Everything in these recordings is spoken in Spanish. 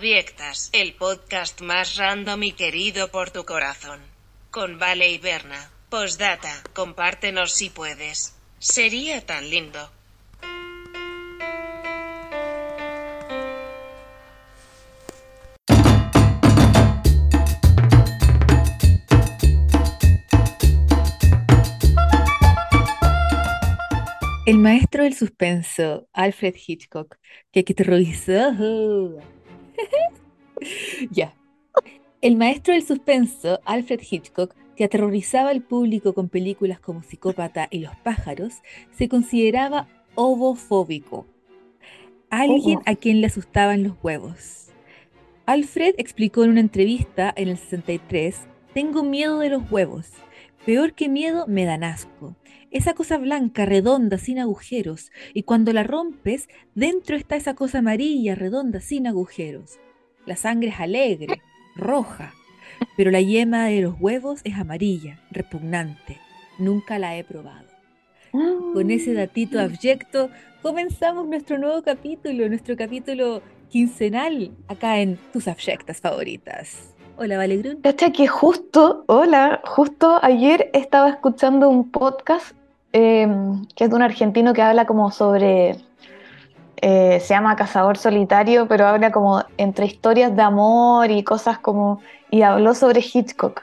Abiectas, el podcast más random y querido por tu corazón. Con Vale y Berna. Postdata, compártenos si puedes. Sería tan lindo. El maestro del suspenso, Alfred Hitchcock, que terrorizó. ya. El maestro del suspenso, Alfred Hitchcock, que aterrorizaba al público con películas como Psicópata y Los pájaros, se consideraba ovofóbico, alguien a quien le asustaban los huevos. Alfred explicó en una entrevista en el 63, tengo miedo de los huevos. Peor que miedo, me dan asco. Esa cosa blanca, redonda, sin agujeros. Y cuando la rompes, dentro está esa cosa amarilla, redonda, sin agujeros. La sangre es alegre, roja, pero la yema de los huevos es amarilla, repugnante. Nunca la he probado. Con ese datito Ah. abyecto comenzamos nuestro nuevo capítulo, nuestro capítulo quincenal, acá en tus abyectas favoritas. Hola, Valegrun. Cacha que justo, hola, justo ayer estaba escuchando un podcast eh, que es de un argentino que habla como sobre, eh, se llama Cazador Solitario, pero habla como entre historias de amor y cosas como, y habló sobre Hitchcock.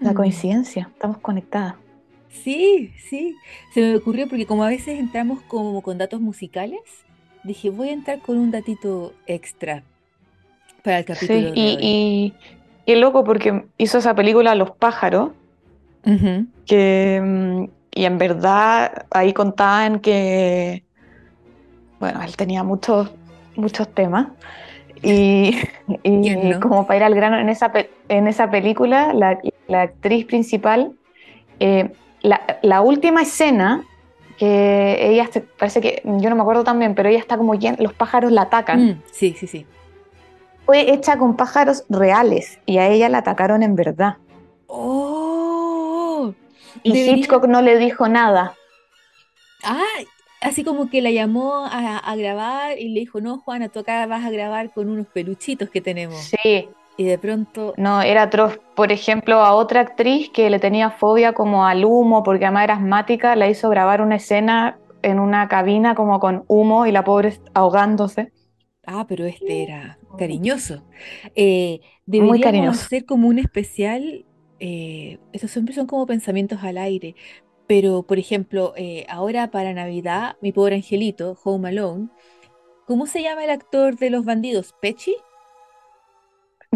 La Mm. coincidencia, estamos conectadas. Sí, sí. Se me ocurrió porque como a veces entramos como con datos musicales, dije, voy a entrar con un datito extra para el capítulo Sí, de y, hoy. y, y es loco porque hizo esa película Los pájaros, que, y en verdad ahí contaban que, bueno, él tenía muchos, muchos temas. Y, y ¿Quién no? como para ir al grano, en esa, en esa película, la, la actriz principal, eh, la, la última escena, que ella, se- parece que, yo no me acuerdo también, pero ella está como los pájaros la atacan, Mm, sí, sí, sí. fue hecha con pájaros reales y a ella la atacaron en verdad. ¡Oh! Y Debería- Hitchcock no le dijo nada. Ah, así como que la llamó a, a grabar y le dijo, no, Juana, tú acá vas a grabar con unos peluchitos que tenemos. Sí, Y de pronto, No, era atroz. Por ejemplo, a otra actriz que le tenía fobia como al humo, porque además era asmática, la hizo grabar una escena en una cabina como con humo y la pobre ahogándose. ah, pero este era cariñoso. Eh, deberíamos cariñoso. hacer como un especial, eh, estos siempre son como pensamientos al aire, pero por ejemplo, eh, ahora para Navidad, mi pobre angelito, Home Alone, ¿cómo se llama el actor de los bandidos? ¿Pechi?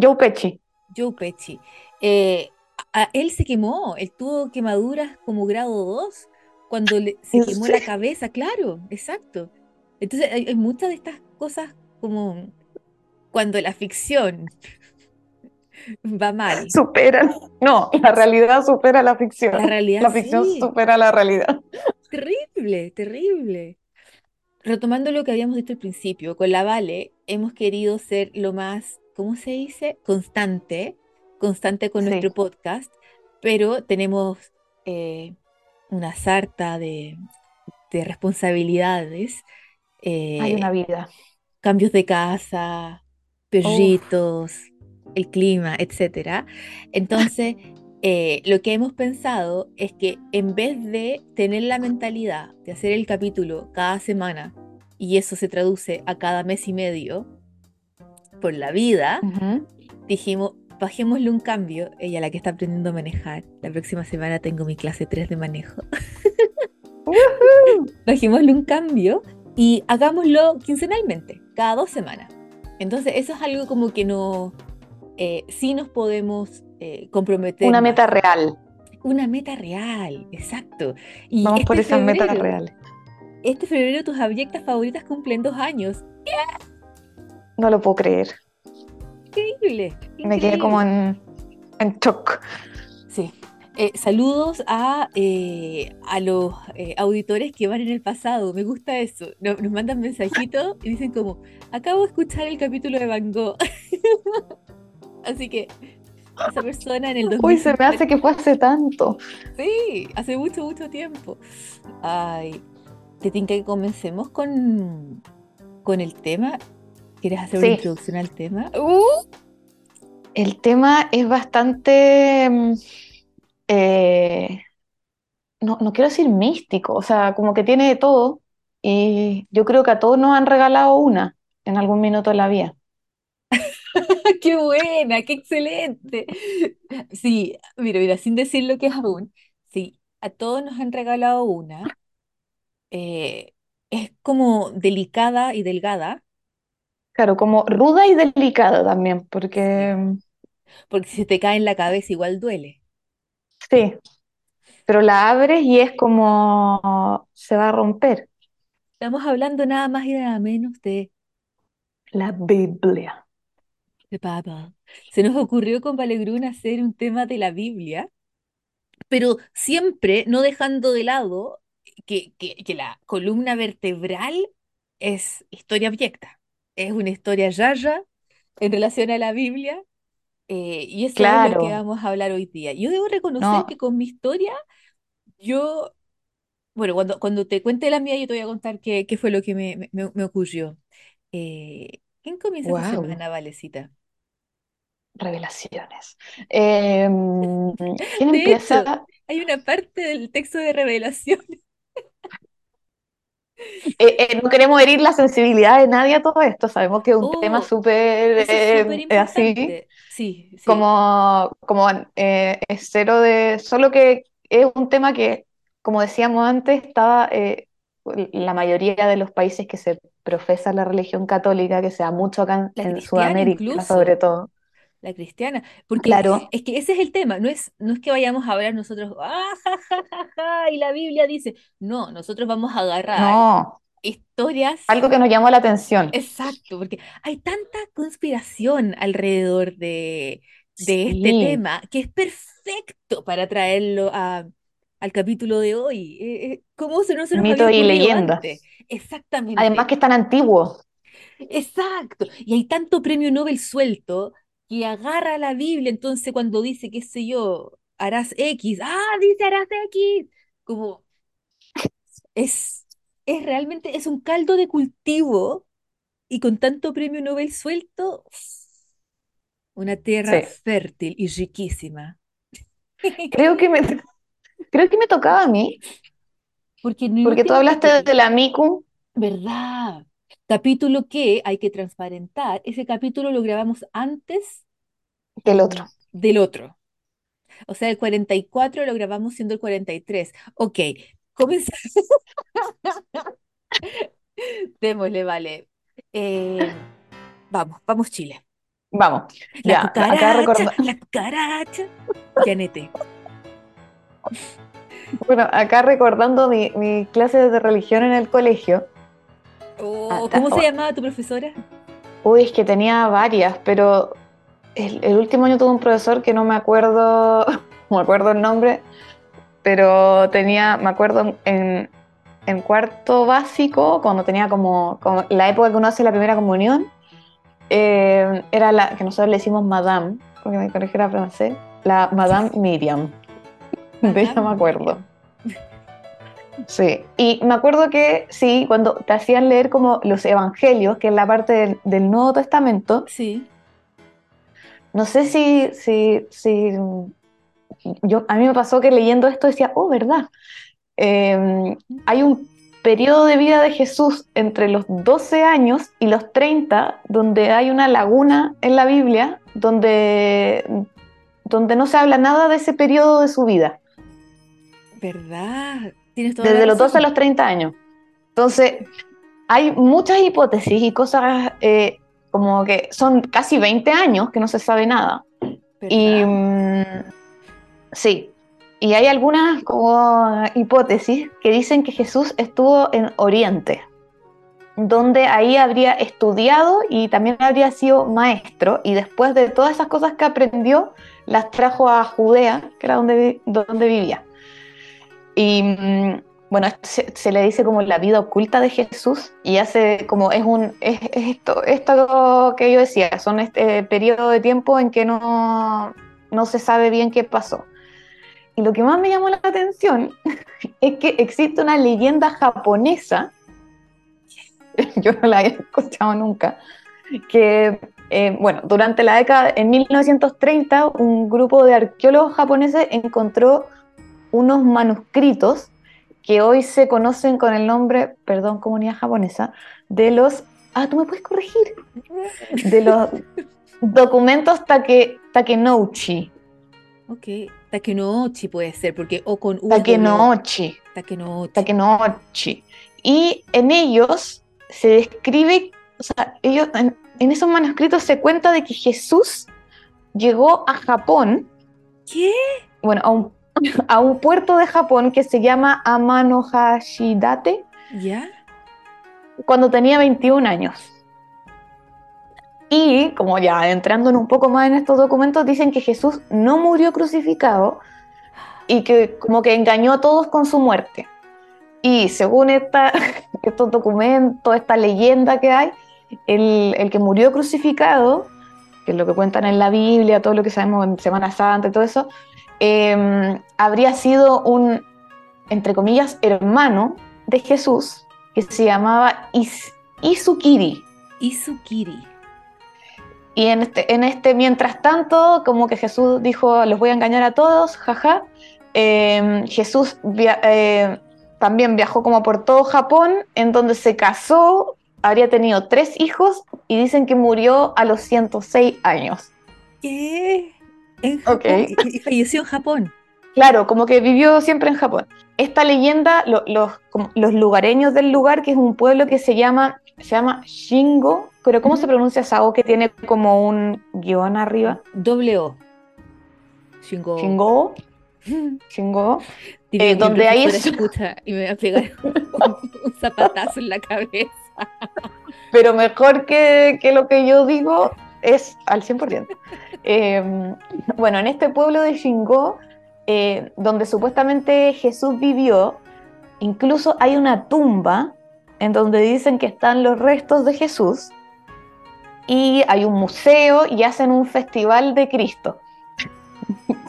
Joe Pesci. Joe Pesci. Eh, a- él se quemó, él tuvo quemaduras como grado 2 cuando le- se ¿En quemó la cabeza, claro, exacto. Entonces hay, hay muchas de estas cosas como cuando la ficción va mal, Superan. No, la realidad supera la ficción. la realidad La ficción sí, supera la realidad. terrible, terrible. Retomando lo que habíamos dicho al principio, con la Vale hemos querido ser lo más, ¿cómo se dice? Constante, constante con Sí. nuestro podcast, pero tenemos eh, una sarta de, de responsabilidades, Hay eh, una vida. cambios de casa, perritos, el clima, etcétera. Entonces, eh, lo que hemos pensado es que en vez de tener la mentalidad de hacer el capítulo cada semana, y eso se traduce a cada mes y medio por la vida, Ujú. dijimos, bajémosle un cambio. Ella, la que está aprendiendo a manejar, la próxima semana tengo mi clase 3 de manejo. Bajémosle un cambio y hagámoslo quincenalmente, cada dos semanas. Entonces, eso es algo como que no, eh, sí nos podemos eh, comprometer. Una más. meta real. Una meta real, exacto. Y Vamos por este esas metas febrero- reales. Este febrero tus abyectas favoritas cumplen dos años. No lo puedo creer. Increíble. Me quedé como en, en shock. Sí. Eh, saludos a, eh, a los eh, auditores que van en el pasado. Me gusta eso. No- Nos, mandan mensajitos y dicen como, acabo de escuchar el capítulo de Van Gogh. Así que esa persona en el Uy, se me 2050 hace que fue hace tanto. Sí, hace mucho, mucho tiempo. Ay, te tinca que comencemos con, con el tema. ¿Quieres hacer Sí. una introducción al tema? Uh, El tema es bastante, mm, eh, no, no quiero decir místico, o sea, como que tiene de todo y yo creo que a todos nos han regalado una en algún minuto de la vida. ¡Qué buena! ¡Qué excelente! Sí, mira, mira, sin decir lo que es aún, sí, a todos nos han regalado una. eh, es como delicada y delgada, Claro, como ruda y delicada también, porque porque si se te cae en la cabeza igual duele. sí, pero la abres y es como se va a romper. Estamos hablando nada más y nada menos de La Biblia. The Bible. Se nos ocurrió con Valegrún hacer un tema de la Biblia, pero siempre no dejando de lado que, que, que la columna vertebral es historia abyecta. Es una historia yaya en relación a la Biblia, eh, y eso es lo que Claro, vamos a hablar hoy día. Yo debo reconocer no, que con mi historia, yo, bueno, cuando, cuando te cuente la mía, yo te voy a contar qué, qué fue lo que me, me, me- ocurrió. Eh, ¿quién comienza wow, semana, Valecita? Revelaciones. Eh, mm, ¿quién De hecho, empieza? hay una parte del texto de Revelación. Eh, eh, no queremos herir la sensibilidad de nadie a todo esto. Sabemos que es un tema Oh, súper es eh, así. Sí, sí, como, como es cero de. Solo que es un tema que, como decíamos antes, estaba la mayoría de los países que se profesa la religión católica, que se da mucho acá en, Sudamérica, sobre todo. La cristiana, porque Claro, es que ese es el tema, no es, no es que vayamos a hablar nosotros, ah, ja, ja, ja, ja, y la Biblia dice, no, nosotros vamos a agarrar no, historias, algo que nos llamó la atención. exacto, porque hay tanta conspiración alrededor de, de este tema que es perfecto para traerlo a, al capítulo de hoy. Eh, eh, ¿cómo se no se nos mitos y leyendas. antes? Además Exactamente, que es tan antiguo. exacto. Y hay tanto premio Nobel suelto que agarra la Biblia, entonces cuando dice, qué sé yo, harás X, ah, dice harás X, como es, es realmente, es un caldo de cultivo y con tanto premio Nobel suelto, una tierra Sí. fértil y riquísima. Creo que me, creo que me tocaba a mí, Porque porque tú hablaste de capítulo, la Miku, ¿verdad? Capítulo que hay que transparentar, ese capítulo lo grabamos antes que el otro. del otro. O sea, el 44 lo grabamos siendo el 43. Ok, comenzamos. Démosle, vale. Eh, vamos, vamos, Chile. Vamos, La ya, cucaracha, recordando, la cucaracha. Janete. bueno, acá recordando mi, mi clase de religión en el colegio. Ah, Oh, ta- ¿cómo se oh, llamaba tu profesora? Uy, es que tenía varias, pero el, el último año tuve un profesor que no me acuerdo, no me acuerdo el nombre, pero tenía, me acuerdo en, en cuarto básico, cuando tenía como, como la época que uno hace la primera comunión, eh, era la que nosotros le decimos Madame, porque mi colegio era francés, la Madame Miriam, de ella me acuerdo. Sí, y me acuerdo que sí, cuando te hacían leer como los evangelios, que es la parte del, del Nuevo Testamento, Sí, no sé si, si, si yo, a mí me pasó que leyendo esto decía, oh, ¿verdad? Eh, hay un periodo de vida de Jesús entre los 12 años y los 30, donde hay una laguna en la Biblia, donde, donde no se habla nada de ese periodo de su vida, ¿verdad? Tienes toda la desde los 12 a los 30 años. Entonces, hay muchas hipótesis y cosas eh, como que son casi 20 años que no se sabe nada. Y mm, sí, y hay algunas como hipótesis que dicen que Jesús estuvo en Oriente, donde ahí habría estudiado y también habría sido maestro, y después de todas esas cosas que aprendió, las trajo a Judea, que era donde, donde vivía. Y mm, bueno, se, se le dice como la vida oculta de Jesús y hace como es un es, es esto, esto que yo decía, son este periodo de tiempo en que no, no se sabe bien qué pasó. Y lo que más me llamó la atención es que existe una leyenda japonesa, yo no la había escuchado nunca, que, eh, bueno, durante la década, en 1930, un grupo de arqueólogos japoneses encontró unos manuscritos que hoy se conocen con el nombre, perdón, comunidad japonesa, de los... Ah, tú me puedes corregir. De los documentos take, Takenouchi. Ok, Takenouchi puede ser, porque o con U. Takenouchi. Takenouchi. Takenouchi. Y en ellos se describe, o sea, ellos, en, esos manuscritos se cuenta de que Jesús llegó a Japón. ¿Qué? Bueno, a un, a un puerto de Japón que se llama Amanohashidate. ¿Ya? Cuando tenía 21 años. Y como ya entrando un poco más en estos documentos, dicen que Jesús no murió crucificado y que como que engañó a todos con su muerte. Y según esta, estos documentos, esta leyenda que hay, el, que murió crucificado, que es lo que cuentan en la Biblia, todo lo que sabemos en Semana Santa y todo eso, em, habría sido un, entre comillas, hermano de Jesús que se llamaba Is Isukiri. Isukiri. Y en este, en este, mientras tanto, como que Jesús dijo, los voy a engañar a todos, jaja. Em, Jesús eh, también viajó como por todo Japón, en donde se casó, habría tenido tres hijos y dicen que murió a los 106 años. ¿Qué? ¿En Japón? ¿Y falleció en Japón? Claro, como que vivió siempre en Japón. Esta leyenda, los, los lugareños del lugar, que es un pueblo que se llama, se llama Shingo, pero ¿cómo se pronuncia Sao que tiene como un guion arriba? Doble O. Shingo. Shingo. Shingo. Eh, donde hay eso. y me voy a pegar un, zapatazo en la cabeza. Pero mejor que, que, lo que yo digo es al 100%. Eh, bueno, en este pueblo de Shingo, eh, donde supuestamente Jesús vivió, incluso hay una tumba en donde dicen que están los restos de Jesús y hay un museo y hacen un festival de Cristo.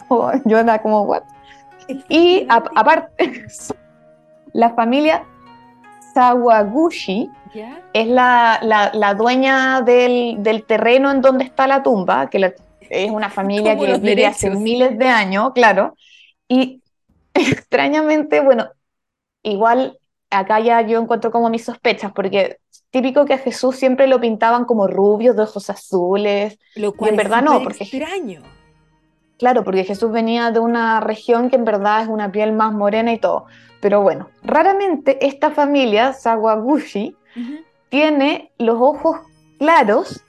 Yo anda como, ¿what? Y aparte, la familia Sawaguchi es la, dueña del, terreno en donde está la tumba, que es una familia que vive hace miles de años, claro. Y extrañamente, bueno, igual acá ya yo encuentro como mis sospechas, porque típico que a Jesús siempre lo pintaban como rubio, de ojos azules. Lo cual en verdad no, porque extraño. Claro, porque Jesús venía de una región que en verdad es una piel más morena y todo. Pero bueno, raramente esta familia, Sawaguchi, tiene los ojos claros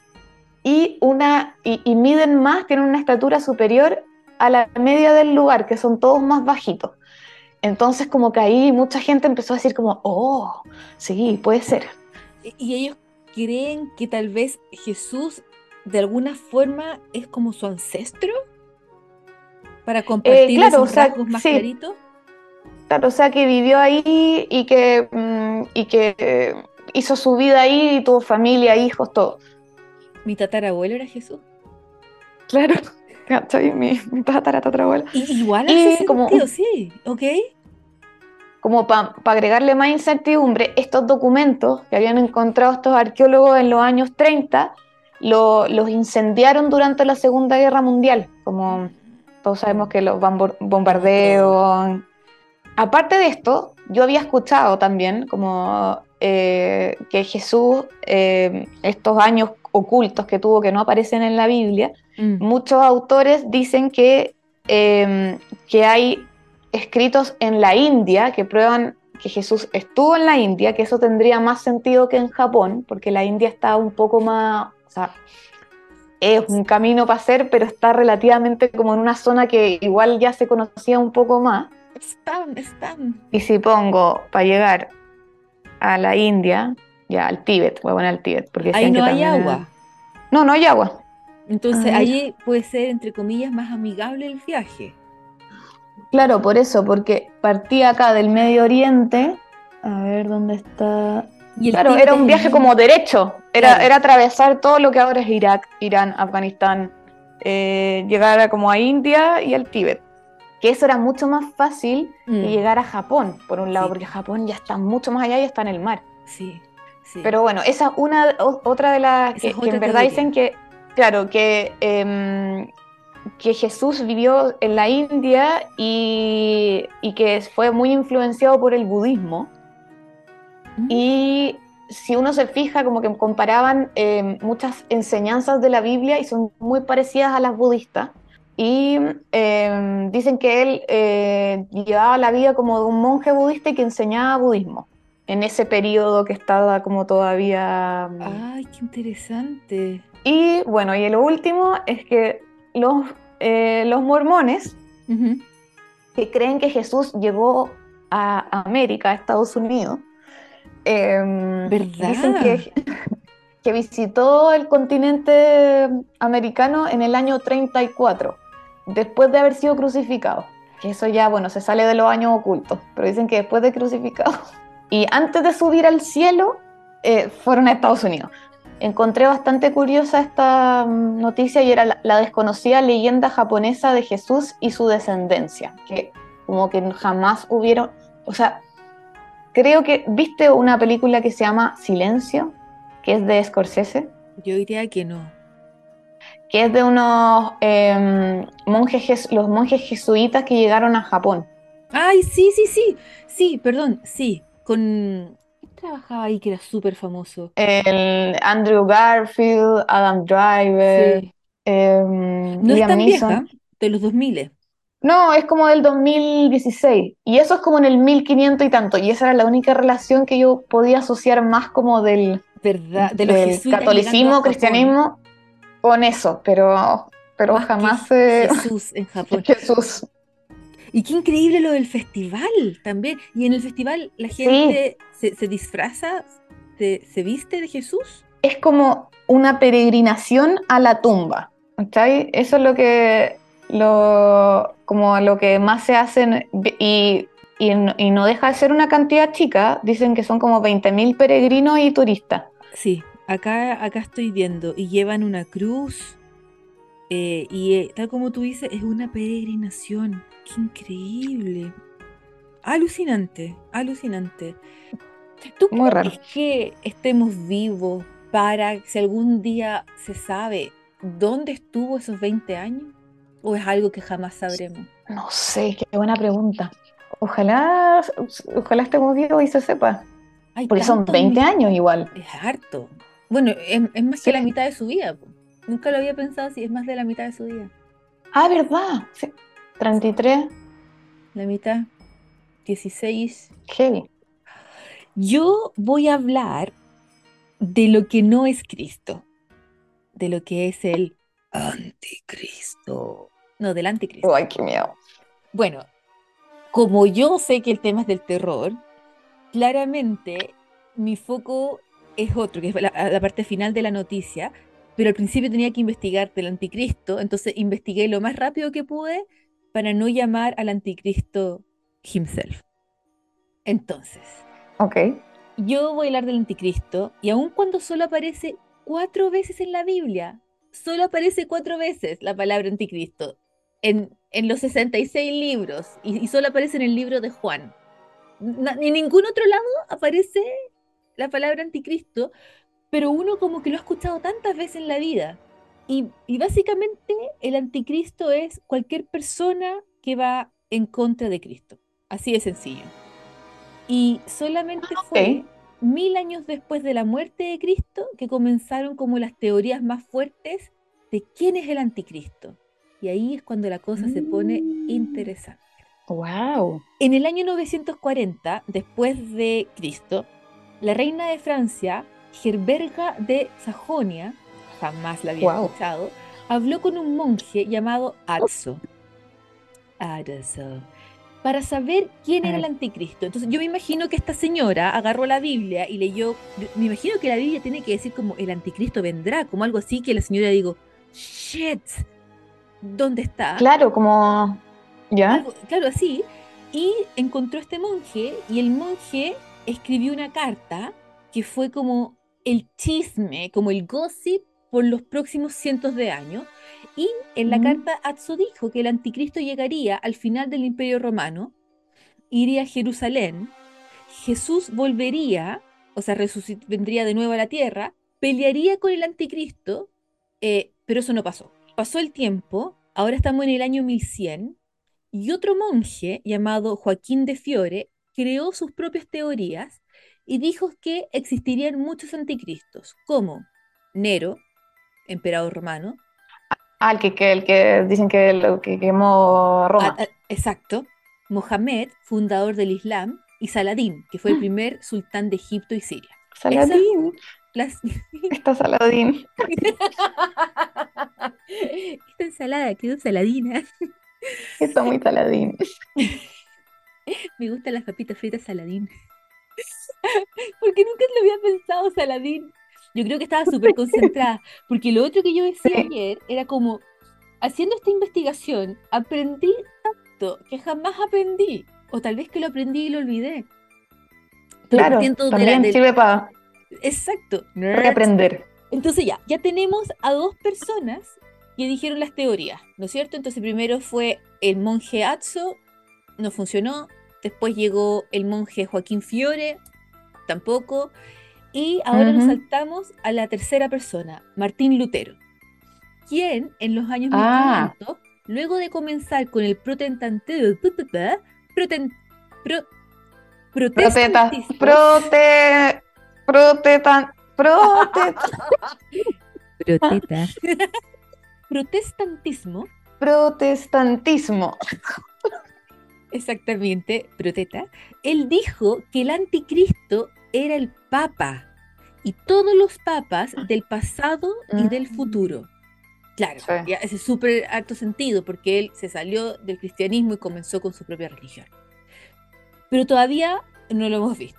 y, una, y, miden más, tienen una estatura superior a la media del lugar, que son todos más bajitos. Entonces como que ahí mucha gente empezó a decir como, oh, sí, puede ser. Y ellos creen que tal vez Jesús de alguna forma es como su ancestro para compartir eh, esos rasgos más claritos. Claro, o sea que vivió ahí y que, mm, y que eh, hizo su vida ahí y tuvo familia, hijos, todo. ¿Mi tatarabuelo era Jesús? Claro, mi, mi tatarabuelo. igual hace como, sentido, sí, ok. Como para agregarle más incertidumbre, estos documentos que habían encontrado estos arqueólogos en los años 30 los incendiaron durante la Segunda Guerra Mundial, como todos sabemos que los bombardeos. Aparte de esto, yo había escuchado también como eh, que Jesús, eh, estos años ocultos que tuvo que no aparecen en la Biblia, mm. muchos autores dicen que, eh, que hay escritos en la India que prueban que Jesús estuvo en la India, que eso tendría más sentido que en Japón, porque la India está un poco más, o sea, es un camino para hacer, pero está relativamente como en una zona que igual ya se conocía un poco más. Están, están. Y si pongo para llegar a la India, ya al Tíbet, voy a poner al Tíbet. Porque ahí no hay agua. No, no hay agua. Entonces ahí puede ser, entre comillas, más amigable el viaje. Claro, por eso, porque partía acá del Medio Oriente. A ver dónde está. claro, era un viaje como derecho, era, era atravesar todo lo que ahora es Irak, Irán, Afganistán, eh, llegar a como a India y al Tíbet. Que eso era mucho más fácil que mm. llegar a Japón, por un lado, porque Japón ya está mucho más allá y está en el mar. Sí, Sí. Pero bueno, esa es una o- otra de las que, que en verdad teoría. dicen que, claro, que, em, que Jesús vivió en la India y, y que fue muy influenciado por el budismo. Mm, Y si uno se fija, como que comparaban em, muchas enseñanzas de la Biblia y son muy parecidas a las budistas. Y em, dicen que él eh, llevaba la vida como de un monje budista y que enseñaba budismo en ese periodo que estaba como todavía... mm, Ay, qué interesante. Y bueno, y lo último es que los, eh, los mormones que creen que Jesús llegó a América, a Estados Unidos, em, dicen que, que visitó el continente americano en el año 34, después de haber sido crucificado. Que eso ya, bueno, se sale de los años ocultos, pero dicen que después de crucificado. Y antes de subir al cielo, eh, fueron a Estados Unidos. Encontré bastante curiosa esta mm, noticia y era la, la desconocida leyenda japonesa de Jesús y su descendencia, que como que jamás hubieron, o sea, creo que viste una película que se llama Silencio, que es de Scorsese, Yo diría que no. Que es de unos em, monjes, jes- los monjes jesuitas que llegaron a Japón. Ay, sí, sí, sí. Sí, perdón, sí. Con. ¿Quién trabajaba ahí que era súper famoso? El Andrew Garfield, Adam Driver, Sí. em, No es Liam tan Neeson. vieja, de los 2000. No, es como del 2016. Y eso es como en el 1500 y tanto. Y esa era la única relación que yo podía asociar más como del, ¿Verdad? De los del catolicismo, cristianismo con eso. Pero, pero Más que jamás eh, Jesús en Japón. Jesús. Y qué increíble lo del festival también. Y en el festival la gente se, se disfraza, se, se viste de Jesús. Es como una peregrinación a la tumba. ¿cachai? Eso es lo que, lo, como lo que más se hacen y, y, no- y no deja de ser una cantidad chica. Dicen que son como 20.000 peregrinos y turistas. Sí, acá, acá estoy viendo. Y llevan una cruz. eh, y eh, tal como tú dices, es una peregrinación. Qué increíble. Alucinante, alucinante. ¿Tú Muy crees raro. que estemos vivos para si algún día se sabe dónde estuvo esos 20 años? ¿O es algo que jamás sabremos? No sé, qué buena pregunta. Ojalá, ojalá estemos vivos y se sepa. Porque son tantos 20 mis- años igual. Es harto. Bueno, es, es más que Sí. la mitad de su vida. po. Nunca lo había pensado así, es más de la mitad de su vida. Ah, ¿verdad? Sí. 33, La mitad, 16. heavy. Yo voy a hablar de lo que no es Cristo, de lo que es el anticristo. No, del anticristo. Ay, qué miedo. Bueno, como yo sé que el tema es del terror, claramente mi foco es otro, que es la, la parte final de la noticia, pero al principio tenía que investigar del anticristo, entonces investigué lo más rápido que pude para no llamar al anticristo himself. Entonces, Ok. yo voy a hablar del anticristo y aun cuando solo aparece cuatro veces en la Biblia, solo aparece cuatro veces la palabra anticristo en, en los 66 libros y, y solo aparece en el libro de Juan. Na- en ningún otro lado aparece la palabra anticristo, pero uno como que lo ha escuchado tantas veces en la vida. Y, y básicamente el anticristo es cualquier persona que va en contra de Cristo. Así de sencillo. Y solamente fue mil años después de la muerte de Cristo que comenzaron como las teorías más fuertes de quién es el anticristo. Y ahí es cuando la cosa se pone Mm. interesante. Wow. En el año 940, después de Cristo, la reina de Francia, Gerberga de Sajonia, jamás la había Guau. escuchado, habló con un monje llamado Atso. Atso. Para saber quién era el anticristo. Entonces yo me imagino que esta señora agarró la Biblia y leyó, me imagino que la Biblia tiene que decir como el anticristo vendrá, como algo así que la señora digo, shit, ¿dónde está? Claro, como. ¿Ya? algo- claro, así. Y encontró a este monje y el monje escribió una carta que fue como el chisme, como el gossip por los próximos cientos de años. Y en la Mm. carta Atso dijo que el anticristo llegaría al final del imperio romano, iría a Jerusalén, Jesús volvería o sea, vendría de nuevo a la tierra, pelearía con el anticristo, eh, pero eso no pasó. Pasó el tiempo, ahora estamos en el año 1100, y otro monje llamado Joaquín de Fiore creó sus propias teorías y dijo que existirían muchos anticristos, como Nero, emperador romano, Ah, el que, que- el que dicen que lo que quemó Roma. Ah, ah, exacto. Mohamed, fundador del Islam, y Saladín, que fue el primer sultán de Egipto y Siria. Saladín. Las... Está Saladín. Esta ensalada quedó saladina. Está muy Saladín. Me gustan las papitas fritas Saladín. Porque nunca lo había pensado Saladín. Yo creo que estaba súper concentrada. Porque lo otro que yo decía Sí. ayer era como, haciendo esta investigación, aprendí tanto que jamás aprendí. O tal vez que lo aprendí y lo olvidé. Pero Claro, partiendo de la- también del- sirve para Exacto. reaprender. Entonces ya, ya tenemos a dos personas que dijeron las teorías, ¿no es cierto? Entonces primero fue el monje Atzo, no funcionó. Después llegó el monje Joaquín Fiore, tampoco. Y ahora nos saltamos a la tercera persona, Martín Lutero, quien en los años Ah. 1500, luego de comenzar con el protestante, proten- pro- Proteta, protestantismo- prote, protetan, prote, proteta- protestantismo protestantismo. Exactamente, proteta. Él dijo que el anticristo era el papa y todos los papas del pasado y del Mm. futuro. Claro, Sí. ya ese es súper harto sentido porque él se salió del cristianismo y comenzó con su propia religión. Pero todavía no lo hemos visto.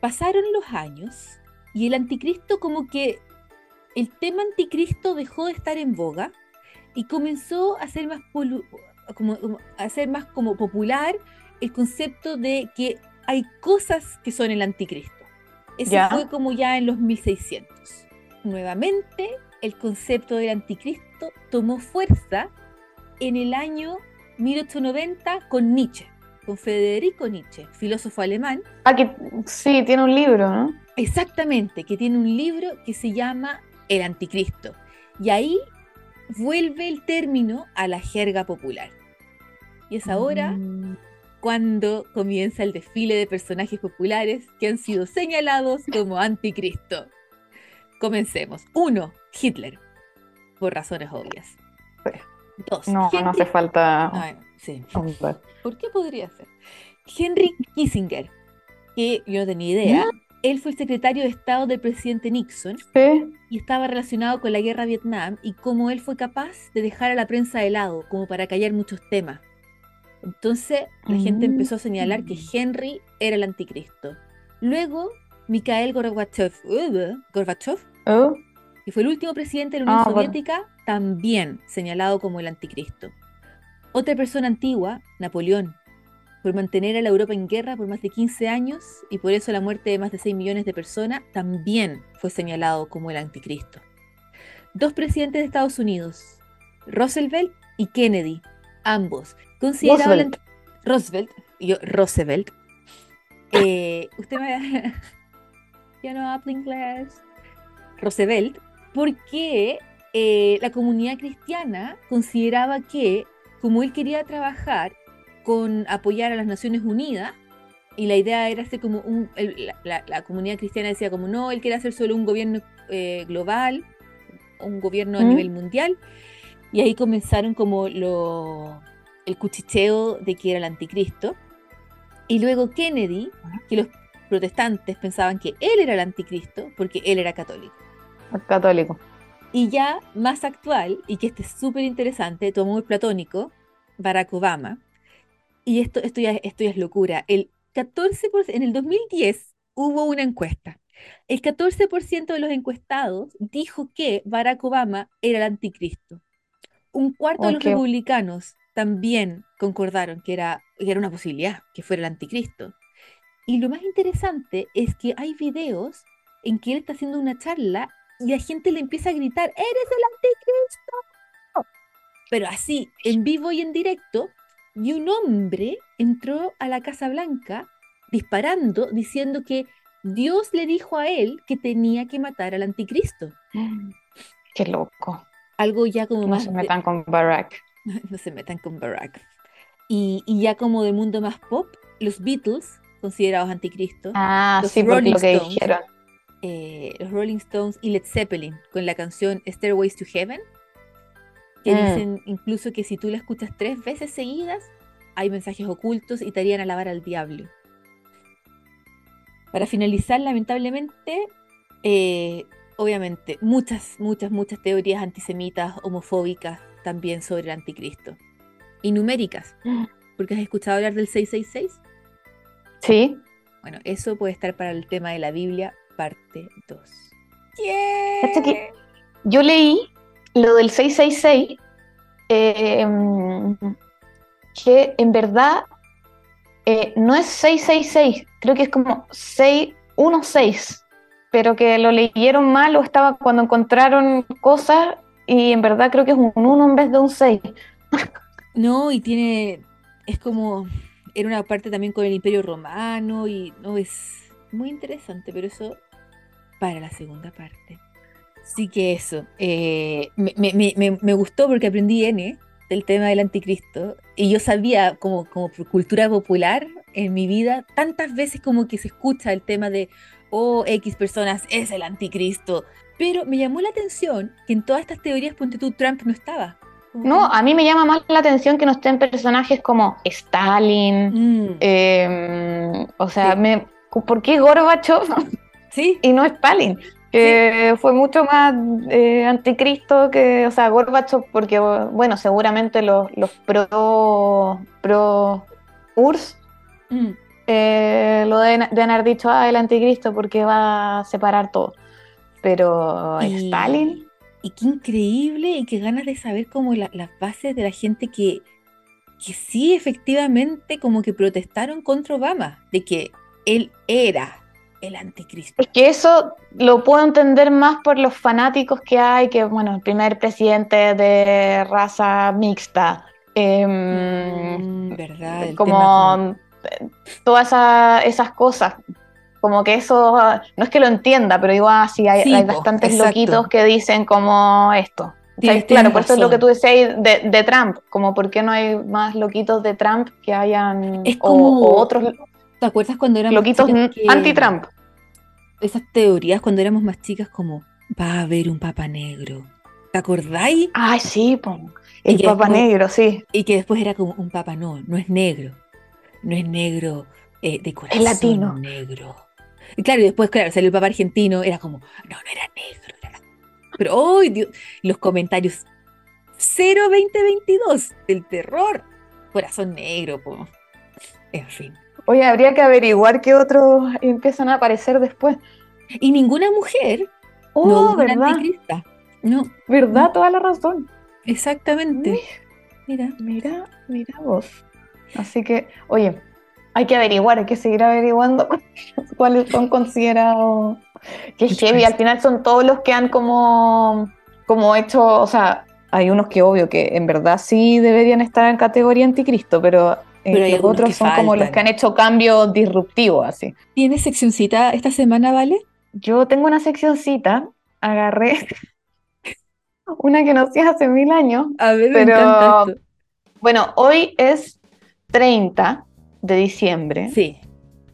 Pasaron los años y el anticristo como que el tema anticristo dejó de estar en boga y comenzó a ser más polu- como, como a ser más como popular el concepto de que hay cosas que son el anticristo. Eso fue como ya en los 1600. Nuevamente, el concepto del anticristo tomó fuerza en el año 1890 con Nietzsche, con Federico Nietzsche, filósofo alemán, Ah, que sí, tiene un libro, ¿no? Exactamente, que tiene un libro que se llama El Anticristo. Y ahí vuelve el término a la jerga popular. Y es ahora Mm. cuando comienza el desfile de personajes populares que han sido señalados como anticristo. Comencemos. Uno, Hitler, por razones obvias. Sí. Dos, No, no hace falta. Ay, sí. ¿Por qué podría ser? Henry Kissinger, que yo no tenía idea. Él fue el secretario de Estado del presidente Nixon Sí. y estaba relacionado con la guerra de Vietnam y cómo él fue capaz de dejar a la prensa de lado, como para callar muchos temas. Entonces la gente Mm. empezó a señalar que Henry era el anticristo. Luego, Mikhail Gorbachev, uh, Gorbachev, Oh, que fue el último presidente de la Unión Ah, bueno. Soviética, también señalado como el anticristo. Otra persona antigua, Napoleón, por mantener a la Europa en guerra por más de 15 años y por eso la muerte de más de 6 millones de personas, también fue señalado como el anticristo. Dos presidentes de Estados Unidos, Roosevelt y Kennedy, ambos considerados Roosevelt. Roosevelt, yo Roosevelt. Eh, usted me yo no hablo inglés. Roosevelt, porque eh, la comunidad cristiana consideraba que, como él quería trabajar con apoyar a las Naciones Unidas, y la idea era hacer como un, el- la, la- la comunidad cristiana decía como no, él quiere hacer solo un gobierno eh, global, un gobierno a nivel mundial, y ahí comenzaron como lo, el cuchicheo de que era el anticristo. Y luego Kennedy, que los protestantes pensaban que él era el anticristo porque él era católico. católico. Y ya más actual, y que este es súper interesante, tu amor platónico, Barack Obama, y esto, esto, ya, esto ya es locura, el 14%, en el 2010 hubo una encuesta. El 14% de los encuestados dijo que Barack Obama era el anticristo. Un cuarto de los republicanos también concordaron que era, que era una posibilidad, que fuera el anticristo. Y lo más interesante es que hay videos en que él está haciendo una charla y la gente le empieza a gritar, ¡Eres el anticristo! Pero así, en vivo y en directo, y un hombre entró a la Casa Blanca disparando, diciendo que Dios le dijo a él que tenía que matar al anticristo. Qué loco. Algo ya como No más... se de- metan con Barack. no se metan con Barack. Y, y ya como del mundo más pop, los Beatles, considerados anticristo, Ah, Los sí, Rolling lo que Stones. dijeron. eh, los Rolling Stones y Led Zeppelin, con la canción Stairways to Heaven, que Mm. dicen incluso que si tú la escuchas tres veces seguidas, hay mensajes ocultos y te harían alabar al diablo. Para finalizar, lamentablemente, eh, obviamente, muchas, muchas, muchas teorías antisemitas, homofóbicas también sobre el anticristo. Y numéricas, porque has escuchado hablar del 666. Sí. Bueno, eso puede estar para el tema de la Biblia, parte 2. Cacha que yo leí lo del 666, eh, mm, que en verdad eh, no es 666, creo que es como 616, pero que lo leyeron mal o estaba cuando encontraron cosas y en verdad creo que es un 1 en vez de un 6. No, y tiene, es como, era una parte también con el Imperio Romano y no es muy interesante, pero eso para la segunda parte. Así que eso, eh, me, me- me- me- gustó porque aprendí N del tema del anticristo y yo sabía como, como cultura popular en mi vida, tantas veces como que se escucha el tema de, oh, X personas es el anticristo, pero me llamó la atención que en todas estas teorías, ponte tú, Trump no estaba. No, a mí me llama más la atención que no estén personajes como Stalin, Mm, eh, o sea, Sí. me, ¿por qué Gorbachev sí, y no Stalin? Que fue mucho más eh, anticristo que, o sea, Gorbachev, porque, bueno, seguramente los, los pro, pro URSS mm, eh, lo deben, deben haber dicho, ah, el anticristo porque va a separar todo. Pero Y- Stalin, Y qué increíble y qué ganas de saber como la- las bases de la gente que, que sí efectivamente como que protestaron contra Obama, de que él era el anticristo. Es que eso lo puedo entender más por los fanáticos que hay, que bueno, el primer presidente de raza mixta, em, Mm, ¿Verdad? Como todas esa- esas cosas. Como que eso, no es que lo entienda, pero digo, ah, sí, hay, Sí, hay po, bastantes exacto. loquitos que dicen como esto. Claro, por eso es lo que tú decías de, de Trump, como por qué no hay más loquitos de Trump que hayan, Es como o, otros ¿Te acuerdas cuando éramos loquitos anti-Trump. Esas teorías cuando éramos más chicas como va a haber un papa negro. ¿Te acordáis? Ay, sí, el Papa después- Negro, sí. Y que después era como un papa, no, no es negro. No es negro eh, de corazón latino. negro. Y claro, y después, claro, salió el papa argentino, era como, no, no era negro. era- Pero, ¡ay, Dios! Los comentarios 02022 del terror. Corazón negro, po. En fin. Oye, habría que averiguar qué otros empiezan a aparecer después. Y ninguna mujer, Oh, no ¿verdad? anticrista. No, ¿Verdad? Toda la razón. exactamente. Mira. Mira, mira vos. Así que, oye, hay que averiguar, hay que seguir averiguando cuáles son considerados. Que heavy, al final son todos los que han como, como hecho, o sea, hay unos que obvio que en verdad sí deberían estar en categoría anticristo, pero, eh, Pero los otros son como los que han hecho cambios disruptivos, así. ¿Tienes seccioncita esta semana, Vale? Yo tengo una seccioncita, agarré una que no hacía hace mil años, A ver, me esto. Bueno, hoy es 30 de diciembre, Sí.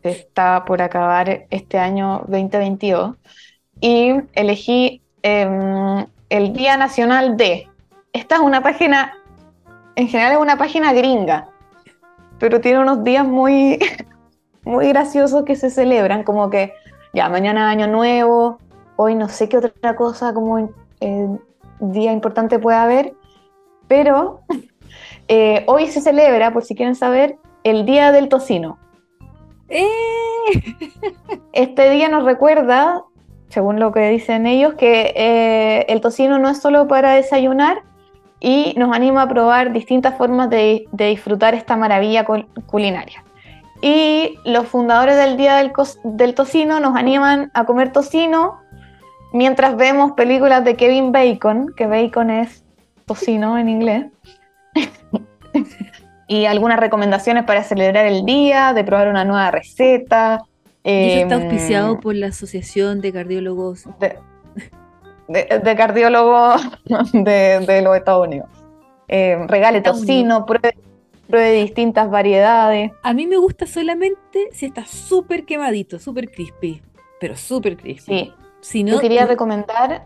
está por acabar este año 2022, y elegí em, el Día Nacional de. Esta es una página, en general es una página gringa, pero tiene unos días muy, muy graciosos que se celebran, como que ya mañana Año Nuevo, hoy no sé qué otra cosa como eh, día importante puede haber, pero eh, hoy se celebra, por si quieren saber, el Día del Tocino. ¡Eh! Este día nos recuerda, según lo que dicen ellos, que eh, el tocino no es solo para desayunar y nos anima a probar distintas formas de, de disfrutar esta maravilla cul- culinaria. Y los fundadores del Día del, del Tocino nos animan a comer tocino mientras vemos películas de Kevin Bacon, que Bacon es tocino en inglés. y algunas recomendaciones para celebrar el día, de probar una nueva receta, Y eso está Em, auspiciado por la Asociación de Cardiólogos. de, de- de cardiólogo de, de los Estados Unidos. Eh, regale Estados tocino, pruebe, pruebe distintas variedades. A mí me gusta solamente si está súper quemadito, súper crispy, pero súper crispy. Sí, Si no, yo quería recomendar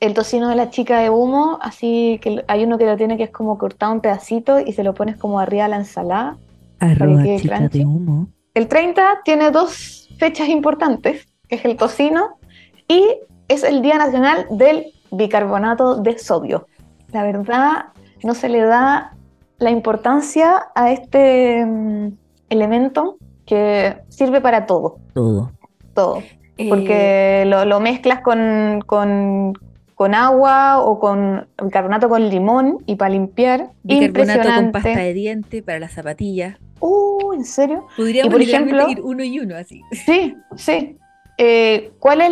el tocino de la chica de humo, así que hay uno que lo tiene que es como cortado en pedacitos y se lo pones como arriba a la ensalada. Arroba chica crunchy. de humo. El 30 tiene dos fechas importantes, que es el tocino y es el Día Nacional del Bicarbonato de Sodio. La verdad, no se le da la importancia a este mm, elemento que sirve para todo, Todo. todo. Eh, Porque lo, lo mezclas con, con, con agua o con bicarbonato con limón y para limpiar. bicarbonato con pasta de diente para las zapatillas. Uh, ¿en serio? Podríamos por literalmente ejemplo- ir uno y uno así. Sí, sí. Eh, ¿cuál es,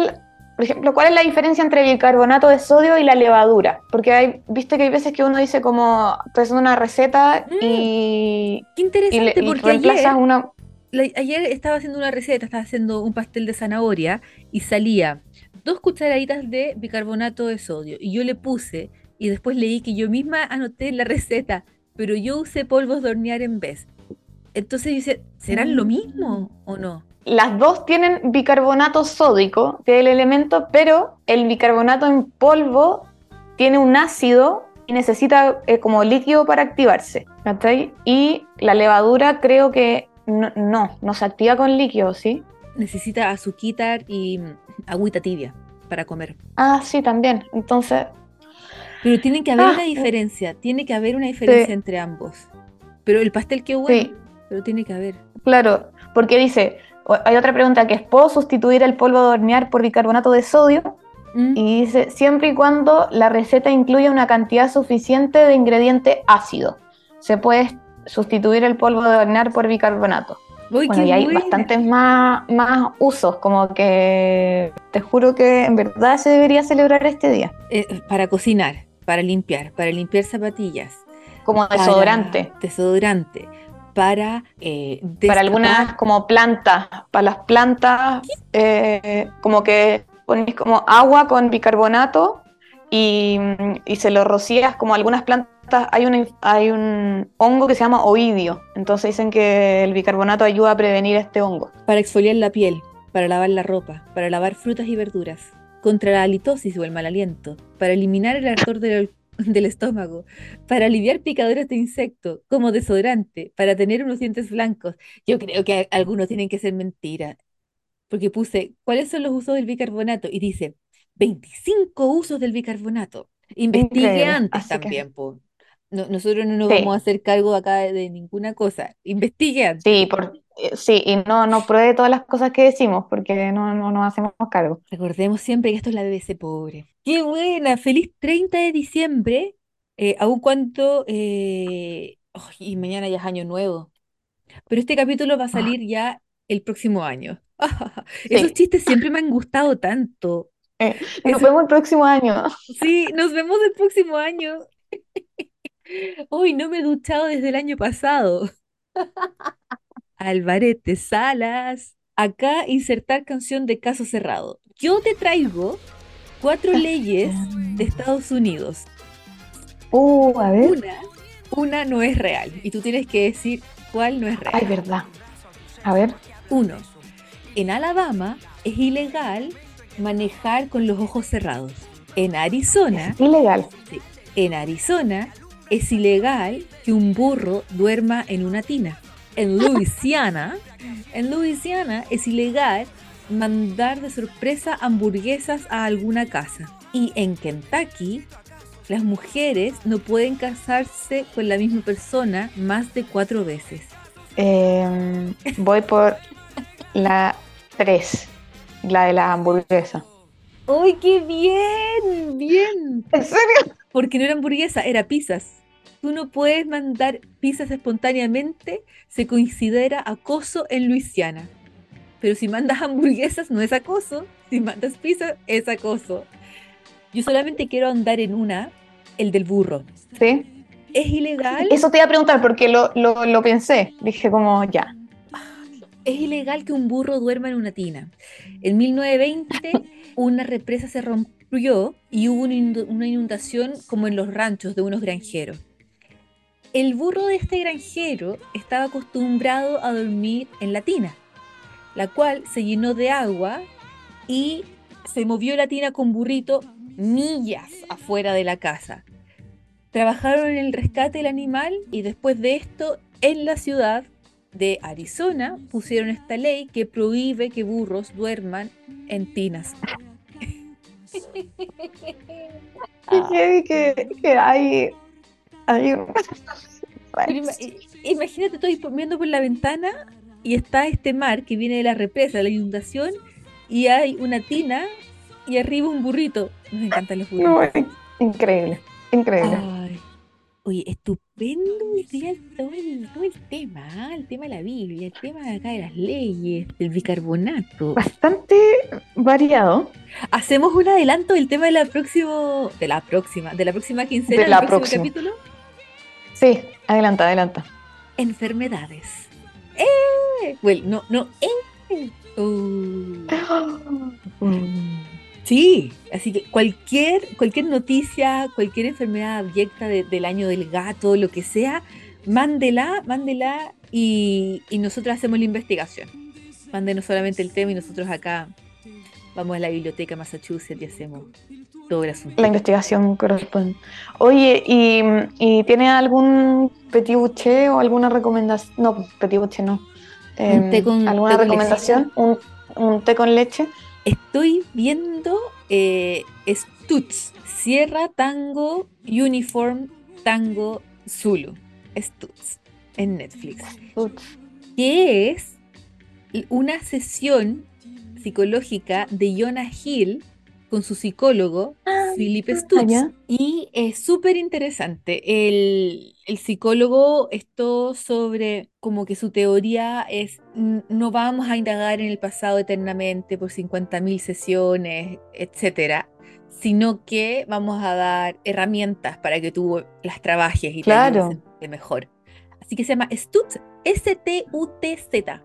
por ejemplo, cuál es la diferencia entre bicarbonato de sodio y la levadura? Porque hay, viste que hay veces que uno dice como, estoy haciendo una receta Mm. y, Qué y, interesante, y porque reemplazas ayer, una... la- ayer estaba haciendo una receta, estaba haciendo un pastel de zanahoria y salía dos cucharaditas de bicarbonato de sodio. Y yo le puse, y después leí que yo misma anoté la receta, pero yo usé polvos de hornear en vez. Entonces dice, ¿serán lo mismo o no? Las dos tienen bicarbonato sódico, que es el elemento, pero el bicarbonato en polvo tiene un ácido y necesita eh, como líquido para activarse. ¿cachai? Y la levadura creo que no, no, no se activa con líquido, ¿sí? Necesita azuquitar y mm, agüita tibia para comer. Ah, sí, también. Entonces, Pero tiene que haber Ah, una eh. diferencia, tiene que haber una diferencia Sí. entre ambos. Pero el pastel qué bueno, Sí. pero tiene que haber. Claro, porque dice, hay otra pregunta que es, ¿puedo sustituir el polvo de hornear por bicarbonato de sodio? Mm. Y dice, siempre y cuando la receta incluya una cantidad suficiente de ingrediente ácido, se puede sustituir el polvo de hornear por bicarbonato. Uy, Bueno, y hay buena. bastantes más, más usos, como que te juro que en verdad se debería celebrar este día, Eh, para cocinar, para limpiar, para limpiar zapatillas, como para desodorante. desodorante, para eh, para algunas como plantas, para las plantas, eh, como que pones como agua con bicarbonato y, se lo rocías como algunas plantas, hay un, hay un hongo que se llama oidio, entonces dicen que el bicarbonato ayuda a prevenir este hongo. para exfoliar la piel, para lavar la ropa, para lavar frutas y verduras, contra la halitosis o el mal aliento, para eliminar el ardor del, del estómago, para aliviar picaduras de insecto, como desodorante, para tener unos dientes blancos. Yo creo que algunos tienen que ser mentira, porque puse, ¿cuáles son los usos del bicarbonato? Y dice, 25 usos del bicarbonato. Investigué Increíble, antes así que- también, po. No- nosotros no nos Sí. vamos a hacer cargo acá de, de ninguna cosa. Investigué antes. Sí, por, eh, sí, y no, no pruebe todas las cosas que decimos porque no, no nos hacemos cargo. Recordemos siempre que esto es la BBC pobre. ¡Qué buena! ¡Feliz 30 de diciembre! Eh, aun cuando... eh, y mañana ya es año nuevo. Pero este capítulo va a salir ya el próximo año. Esos Sí. chistes siempre me han gustado tanto. Eh, nos vemos el próximo año. Sí, nos vemos el próximo año. Hoy no me he duchado desde el año pasado. Alvarete Salas. Acá insertar canción de caso cerrado. Yo te traigo cuatro leyes de Estados Unidos. Uh, a ver. Una, una no es real. Y tú tienes que decir cuál no es real. Ay, verdad. A ver. Uno, en Alabama es ilegal manejar con los ojos cerrados. En Arizona, Ilegal. Sí. En Arizona es ilegal que un burro duerma en una tina. En Luisiana, en Luisiana es ilegal mandar de sorpresa hamburguesas a alguna casa. Y en Kentucky, las mujeres no pueden casarse con la misma persona más de cuatro veces. Eh, voy por la 3, la de la hamburguesa. ¡Ay, qué bien! ¡Bien! ¿En serio? Porque no era hamburguesa, era pizzas. Tú no puedes mandar pizzas espontáneamente, se considera acoso en Luisiana. Pero si mandas hamburguesas no es acoso, si mandas pizza es acoso. Yo solamente quiero andar en una, el del burro. Sí. ¿Es ilegal? Eso te iba a preguntar porque lo, lo, lo pensé. Dije como, ya. Es ilegal que un burro duerma en una tina. En 1920 una represa se rompió y hubo una inundación como en los ranchos de unos granjeros. El burro de este granjero estaba acostumbrado a dormir en la tina, la cual se llenó de agua y se movió la tina con burrito millas afuera de la casa. Trabajaron en el rescate del animal y después de esto en la ciudad de Arizona pusieron esta ley que prohíbe que burros duerman en tinas. que, que hay, imagínate, estoy viendo por la ventana y está este mar que viene de la represa, de la inundación, y hay una tina y arriba un burrito. Nos encantan los burritos. increíble, increíble. Oye, estupendo todo el, todo el tema, ¿ah? el tema de la Biblia, el tema de acá de las leyes, del bicarbonato. Bastante variado. ¿Hacemos un adelanto del tema de la próxima, de la próxima, de la próxima quincena del próximo próxima. capítulo? Sí, adelanta, adelanta. Enfermedades. ¡Eh! Bueno, no, no, ¡eh! Sí, así que cualquier, cualquier noticia, cualquier enfermedad abyecta del año del gato, lo que sea, mándela, mándela y, y nosotros hacemos la investigación. Mándenos solamente el tema y nosotros acá vamos a la biblioteca Massachusetts y hacemos todo el asunto. La investigación corresponde. Oye, ¿y, y tiene algún petit bouché o alguna recomendación? No, petit bouché no. ¿Un té con, ¿Alguna recomendación? ¿Un, ¿Un té con leche? Estoy viendo eh, Stutz, Sierra Tango Uniform Tango Zulu. Stutz, en Netflix. Que es una sesión psicológica de Jonah Hill con su psicólogo, ah, Philip Stutz. y es súper interesante. El, el, psicólogo, esto sobre como que su teoría es, no vamos a indagar en el pasado eternamente por 50.000 sesiones, etcétera, sino que vamos a dar herramientas para que tú las trabajes y claro. te mejor. Así que se llama Stutz, S-T-U-T-Z,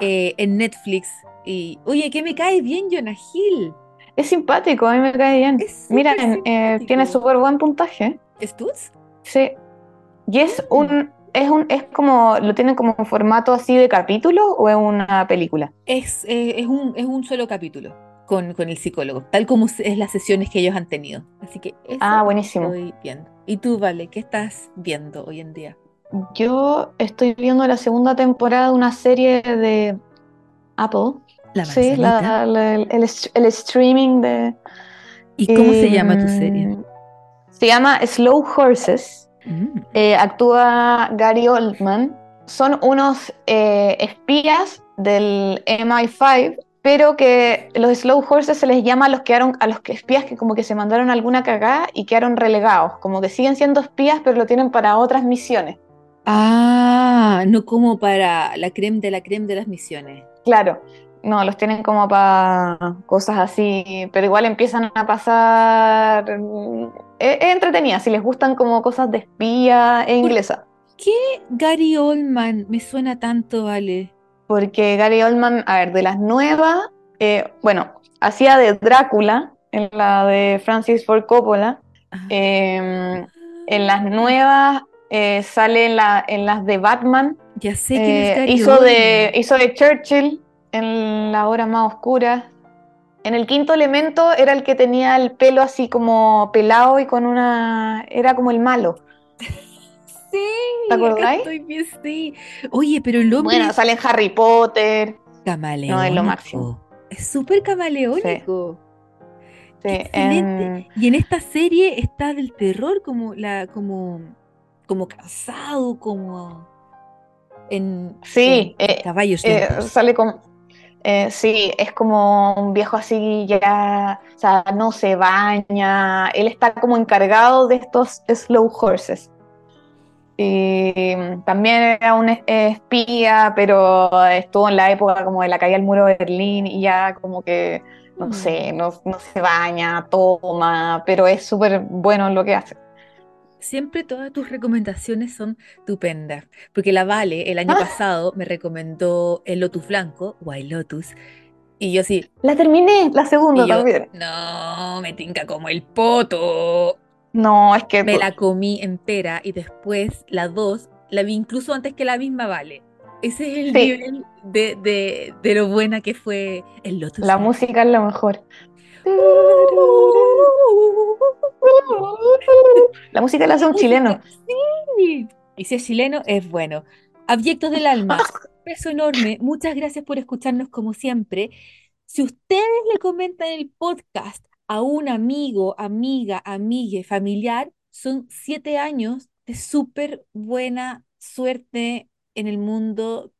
eh, en Netflix. Y, oye, que me cae bien Jonah Hill. Es simpático, a mí me cae bien. Mira, eh, tiene súper buen puntaje. ¿Stutz? Sí. Y es mm. un, es un, es como, ¿lo tienen como un formato así de capítulo o es una película? Es, eh, es, un, es un solo capítulo con, con, el psicólogo, tal como es las sesiones que ellos han tenido. Así que eso ah, buenísimo. estoy viendo. ¿Y tú, Vale, qué estás viendo hoy en día? Yo estoy viendo la segunda temporada de una serie de Apple sí, el, streaming de... ¿Y cómo se llama tu serie? Se llama Slow Horses. Mm. Eh, actúa Gary Oldman. Son unos eh, espías del MI5, pero que los Slow Horses se les llama a los, que a los espías que como que se mandaron alguna cagada y quedaron relegados. Como que siguen siendo espías, pero lo tienen para otras misiones. Ah, no como para la creme de la creme de las misiones. Claro, no, los tienen como para cosas así, pero igual empiezan a pasar. Es, entretenida, si les gustan como cosas de espía e inglesa. ¿Qué Gary Oldman me suena tanto, Vale? Porque Gary Oldman, a ver, de las nuevas, eh, bueno, hacía de Drácula en la de Francis Ford Coppola. Ah. Em, en las nuevas eh, sale en, la, en las de Batman. Ya sé que eh, hizo, de, hizo de Churchill en la hora más oscura. En el quinto elemento era el que tenía el pelo así como pelado y con una... era como el malo. Sí, ¿te acordáis? Estoy bien, sí. Oye, pero el hombre... Bueno, sale en Harry Potter. Camaleónico. No, es lo máximo. Es súper camaleónico. Sí. excelente. Y en esta serie está del terror como la como como cansado, como en sí, eh, caballos. Eh, sale con eh, sí, es como un viejo así ya, o sea, no se baña, él está como encargado de estos slow horses. Y también era un espía, pero estuvo en la época como de la caída del muro de Berlín y ya como que, no mm. sé, no, se baña, toma, pero es súper bueno en lo que hace. Siempre todas tus recomendaciones son estupendas, porque la Vale el año Ah. pasado me recomendó el Lotus Blanco, White Lotus, y yo sí, La terminé, la segunda yo, también. no, me tinca como el poto. No, es que Me la comí entera y después la dos la vi incluso antes que la misma Vale. Ese es el Sí. nivel de, de, de lo buena que fue el Lotus la música es lo mejor. La música la hace un chileno. Sí. Y si es chileno, es bueno. Abyectos del alma, beso enorme. Muchas gracias por escucharnos como siempre. Si ustedes le comentan el podcast a un amigo, amiga, amigue, familiar, son siete años de súper buena suerte en el mundo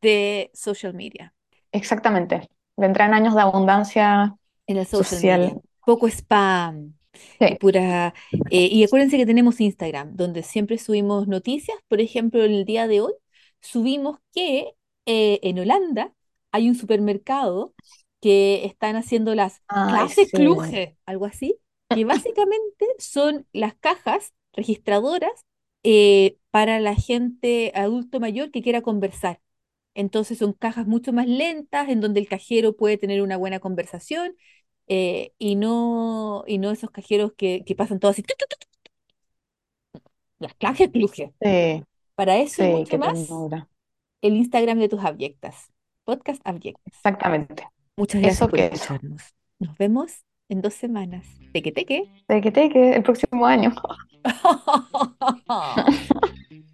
de social media. Exactamente. Vendrán años de abundancia En el social social. media. Poco spam. Sí. pura. eh, y acuérdense que tenemos Instagram, donde siempre subimos noticias. Por ejemplo, el día de hoy subimos que eh, en Holanda hay un supermercado que están haciendo las Ay, clases sí. Kluge, algo así, que básicamente son las cajas registradoras eh, para la gente adulto mayor que quiera conversar. Entonces son cajas mucho más lentas, en donde el cajero puede tener una buena conversación eh, y no, y no esos cajeros que, que pasan todo así. tu, tu, tu, tu, tu. Las Kluge. Sí, Para eso y sí, mucho qué más, ternura. el Instagram de tus abyectas. Podcast abyectas. Exactamente. Muchas gracias Eso por que eso. escucharnos. Nos vemos en dos semanas. Teque teque. Teque, teque, el próximo año.